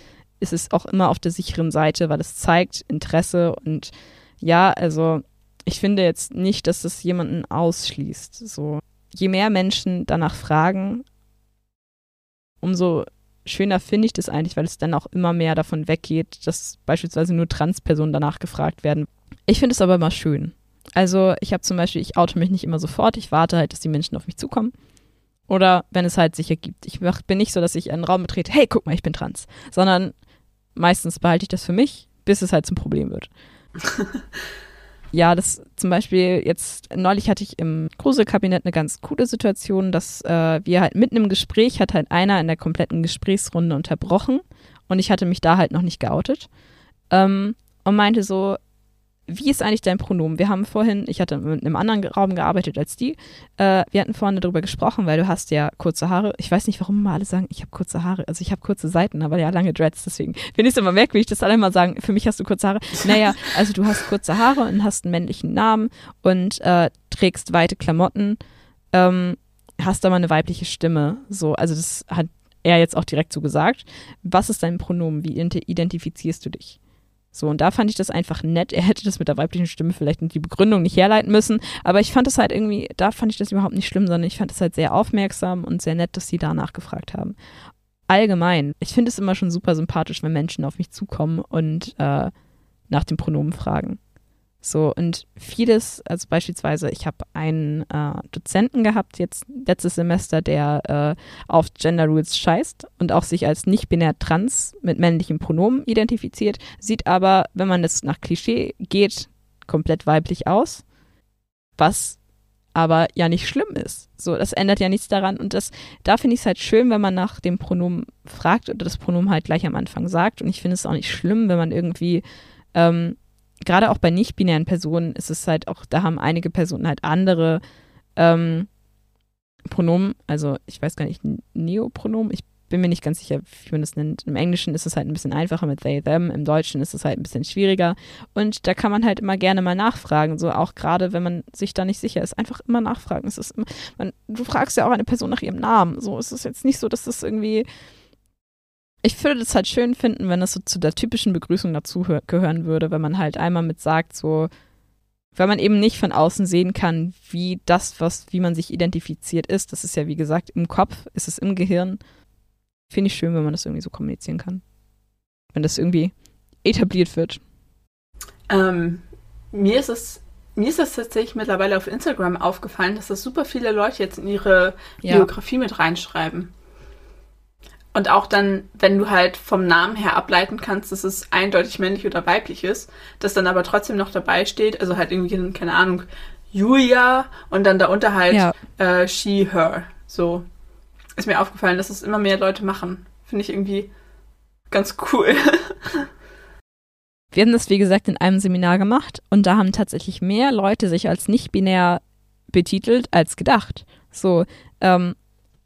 Es ist auch immer auf der sicheren Seite, weil es zeigt Interesse und ja, also ich finde jetzt nicht, dass das jemanden ausschließt. So, je mehr Menschen danach fragen, umso schöner finde ich das eigentlich, weil es dann auch immer mehr davon weggeht, dass beispielsweise nur Transpersonen danach gefragt werden. Ich finde es aber immer schön. Also ich habe zum Beispiel, ich oute mich nicht immer sofort, ich warte halt, dass die Menschen auf mich zukommen. Oder wenn es halt sich ergibt. Ich bin nicht so, dass ich einen Raum betrete, hey, guck mal, ich bin trans. Sondern meistens behalte ich das für mich, bis es halt zum Problem wird. ja, das zum Beispiel jetzt, neulich hatte ich im Gruselkabinett eine ganz coole Situation, dass äh, wir halt mitten im Gespräch hat halt einer in der kompletten Gesprächsrunde unterbrochen und ich hatte mich da halt noch nicht geoutet ähm, und meinte so, wie ist eigentlich dein Pronomen? Wir haben vorhin, ich hatte in einem anderen Raum gearbeitet als die, äh, wir hatten vorhin darüber gesprochen, weil du hast ja kurze Haare. Ich weiß nicht, warum immer alle sagen, ich habe kurze Haare. Also ich habe kurze Seiten, aber ja lange Dreads, deswegen finde ich es immer merkwürdig, dass alle mal sagen, für mich hast du kurze Haare. Naja, also du hast kurze Haare und hast einen männlichen Namen und äh, trägst weite Klamotten, ähm, hast aber eine weibliche Stimme. So, also das hat er jetzt auch direkt so gesagt. Was ist dein Pronomen? Wie identifizierst du dich? So, und da fand ich das einfach nett. Er hätte das mit der weiblichen Stimme vielleicht die Begründung nicht herleiten müssen. Aber ich fand es halt irgendwie, da fand ich das überhaupt nicht schlimm, sondern ich fand es halt sehr aufmerksam und sehr nett, dass sie da nachgefragt haben. Allgemein, ich finde es immer schon super sympathisch, wenn Menschen auf mich zukommen und äh, nach dem Pronomen fragen. So, und vieles, also beispielsweise, ich habe einen äh, Dozenten gehabt, jetzt letztes Semester, der äh, auf Gender Rules scheißt und auch sich als nicht-binär trans mit männlichem Pronomen identifiziert, sieht aber, wenn man das nach Klischee geht, komplett weiblich aus, was aber ja nicht schlimm ist. So, das ändert ja nichts daran. Und das, da finde ich es halt schön, wenn man nach dem Pronomen fragt oder das Pronomen halt gleich am Anfang sagt. Und ich finde es auch nicht schlimm, wenn man irgendwie ähm, gerade auch bei nicht-binären Personen ist es halt auch, da haben einige Personen halt andere ähm, Pronomen, also ich weiß gar nicht, Neopronomen, ich bin mir nicht ganz sicher, wie man das nennt. Im Englischen ist es halt ein bisschen einfacher mit they, them, im Deutschen ist es halt ein bisschen schwieriger. Und da kann man halt immer gerne mal nachfragen, so auch gerade, wenn man sich da nicht sicher ist, einfach immer nachfragen. Es ist immer, man, du fragst ja auch eine Person nach ihrem Namen, so ist es jetzt nicht so, dass das irgendwie ich würde das halt schön finden, wenn das so zu der typischen Begrüßung dazu gehören würde, wenn man halt einmal mit sagt, so, weil man eben nicht von außen sehen kann, wie das, was, wie man sich identifiziert ist. Das ist ja, wie gesagt, im Kopf, ist es im Gehirn. Finde ich schön, wenn man das irgendwie so kommunizieren kann. Wenn das irgendwie etabliert wird. Ähm, mir ist es mir ist das tatsächlich mittlerweile auf Instagram aufgefallen, dass das super viele Leute jetzt in ihre Ja. Biografie mit reinschreiben. Und auch dann, wenn du halt vom Namen her ableiten kannst, dass es eindeutig männlich oder weiblich ist, dass dann aber trotzdem noch dabei steht, also halt irgendwie, keine Ahnung, Julia und dann darunter halt Ja. äh, she, her. So ist mir aufgefallen, dass es immer mehr Leute machen. Finde ich irgendwie ganz cool. Wir haben das, wie gesagt, in einem Seminar gemacht und da haben tatsächlich mehr Leute sich als nicht-binär betitelt als gedacht. So, ähm,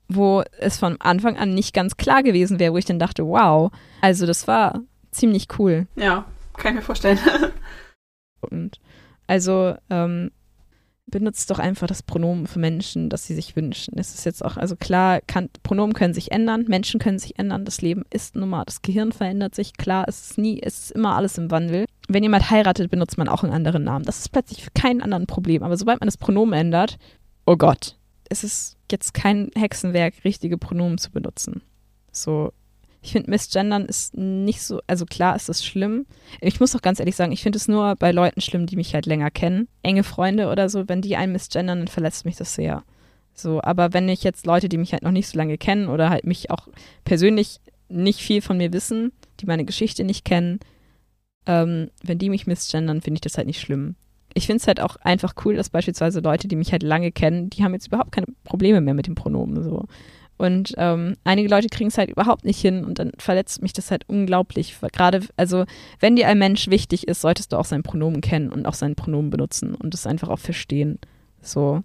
wo es von Anfang an nicht ganz klar gewesen wäre, wo ich dann dachte, wow, also das war ziemlich cool. ja, kann ich mir vorstellen. Und also ähm, benutzt doch einfach das Pronomen für Menschen, das sie sich wünschen. Es ist jetzt auch, also klar, kann, Pronomen können sich ändern, Menschen können sich ändern, das Leben ist nun mal, das Gehirn verändert sich, klar, es ist nie, es ist immer alles im Wandel. Wenn jemand heiratet, benutzt man auch einen anderen Namen. Das ist plötzlich für keinen anderen Problem. Aber sobald man das Pronomen ändert, oh Gott, es ist jetzt kein Hexenwerk, richtige Pronomen zu benutzen. So, ich finde, Missgendern ist nicht so, also klar ist das schlimm. Ich muss auch ganz ehrlich sagen, ich finde es nur bei Leuten schlimm, die mich halt länger kennen. Enge Freunde oder so, wenn die einen missgendern, dann verletzt mich das sehr. So, aber wenn ich jetzt Leute, die mich halt noch nicht so lange kennen oder halt mich auch persönlich nicht viel von mir wissen, die meine Geschichte nicht kennen, ähm, wenn die mich missgendern, finde ich das halt nicht schlimm. Ich finde es halt auch einfach cool, dass beispielsweise Leute, die mich halt lange kennen, die haben jetzt überhaupt keine Probleme mehr mit dem Pronomen so. Und ähm, einige Leute kriegen es halt überhaupt nicht hin und dann verletzt mich das halt unglaublich. Gerade, also wenn dir ein Mensch wichtig ist, solltest du auch sein Pronomen kennen und auch sein Pronomen benutzen und es einfach auch verstehen. So.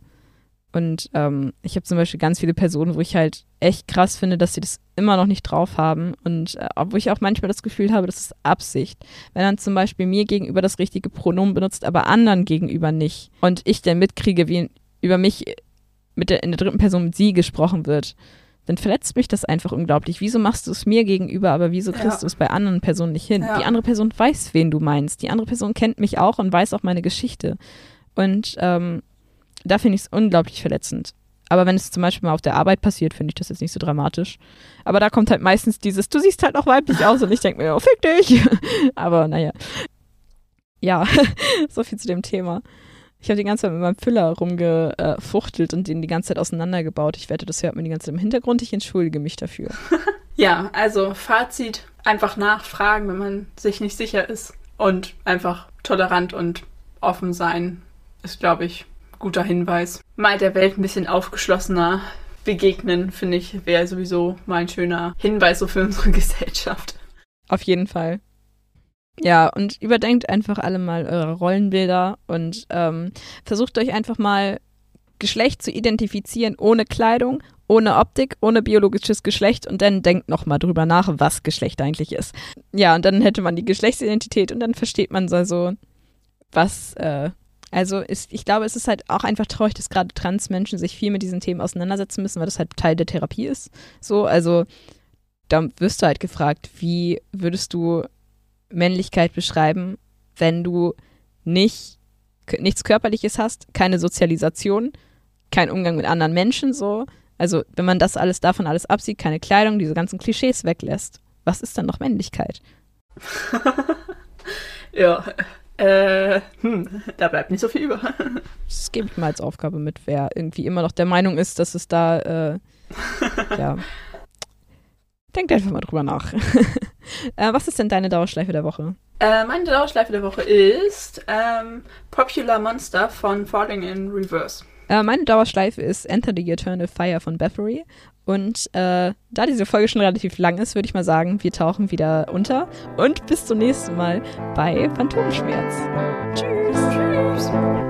Und ähm, ich habe zum Beispiel ganz viele Personen, wo ich halt echt krass finde, dass sie das immer noch nicht drauf haben und äh, wo ich auch manchmal das Gefühl habe, das ist Absicht. Wenn dann zum Beispiel mir gegenüber das richtige Pronomen benutzt, aber anderen gegenüber nicht und ich dann mitkriege, wie über mich mit der, in der dritten Person mit sie gesprochen wird, dann verletzt mich das einfach unglaublich. Wieso machst du es mir gegenüber, aber wieso kriegst Ja. du es bei anderen Personen nicht hin? Ja. Die andere Person weiß, wen du meinst. Die andere Person kennt mich auch und weiß auch meine Geschichte. Und ähm, da finde ich es unglaublich verletzend. Aber wenn es zum Beispiel mal auf der Arbeit passiert, finde ich das jetzt nicht so dramatisch. Aber da kommt halt meistens dieses, du siehst halt noch weiblich aus und ich denke mir, oh, fick dich. Aber naja. Ja, so viel zu dem Thema. Ich habe die ganze Zeit mit meinem Füller rumgefuchtelt und den die ganze Zeit auseinandergebaut. Ich wette, das hört man die ganze Zeit im Hintergrund. Ich entschuldige mich dafür. Ja, also Fazit, einfach nachfragen, wenn man sich nicht sicher ist. Und einfach tolerant und offen sein, ist, glaube ich, guter Hinweis. Mal der Welt ein bisschen aufgeschlossener begegnen, finde ich, wäre sowieso mal ein schöner Hinweis so für unsere Gesellschaft. Auf jeden Fall. Ja, und überdenkt einfach alle mal eure Rollenbilder und ähm, versucht euch einfach mal Geschlecht zu identifizieren ohne Kleidung, ohne Optik, ohne biologisches Geschlecht und dann denkt nochmal drüber nach, was Geschlecht eigentlich ist. Ja, und dann hätte man die Geschlechtsidentität und dann versteht man so, was, äh, also ist, ich glaube, es ist halt auch einfach traurig, dass gerade Transmenschen sich viel mit diesen Themen auseinandersetzen müssen, weil das halt Teil der Therapie ist. So, also da wirst du halt gefragt, wie würdest du Männlichkeit beschreiben, wenn du nicht nichts Körperliches hast, keine Sozialisation, kein Umgang mit anderen Menschen so. Also wenn man das alles davon alles absieht, keine Kleidung, diese ganzen Klischees weglässt, was ist dann noch Männlichkeit? Ja, äh, hm, da bleibt nicht so viel über. Das gebe ich mal als Aufgabe mit, wer irgendwie immer noch der Meinung ist, dass es da, äh, ja, denkt einfach mal drüber nach. äh, was ist denn deine Dauerschleife der Woche? Äh, meine Dauerschleife der Woche ist ähm, Popular Monster von Falling in Reverse. Äh, meine Dauerschleife ist Enter the Eternal Fire von Bathory. Und äh, da diese Folge schon relativ lang ist, würde ich mal sagen, wir tauchen wieder unter. Und bis zum nächsten Mal bei Phantomschmerz. Tschüss. Tschüss.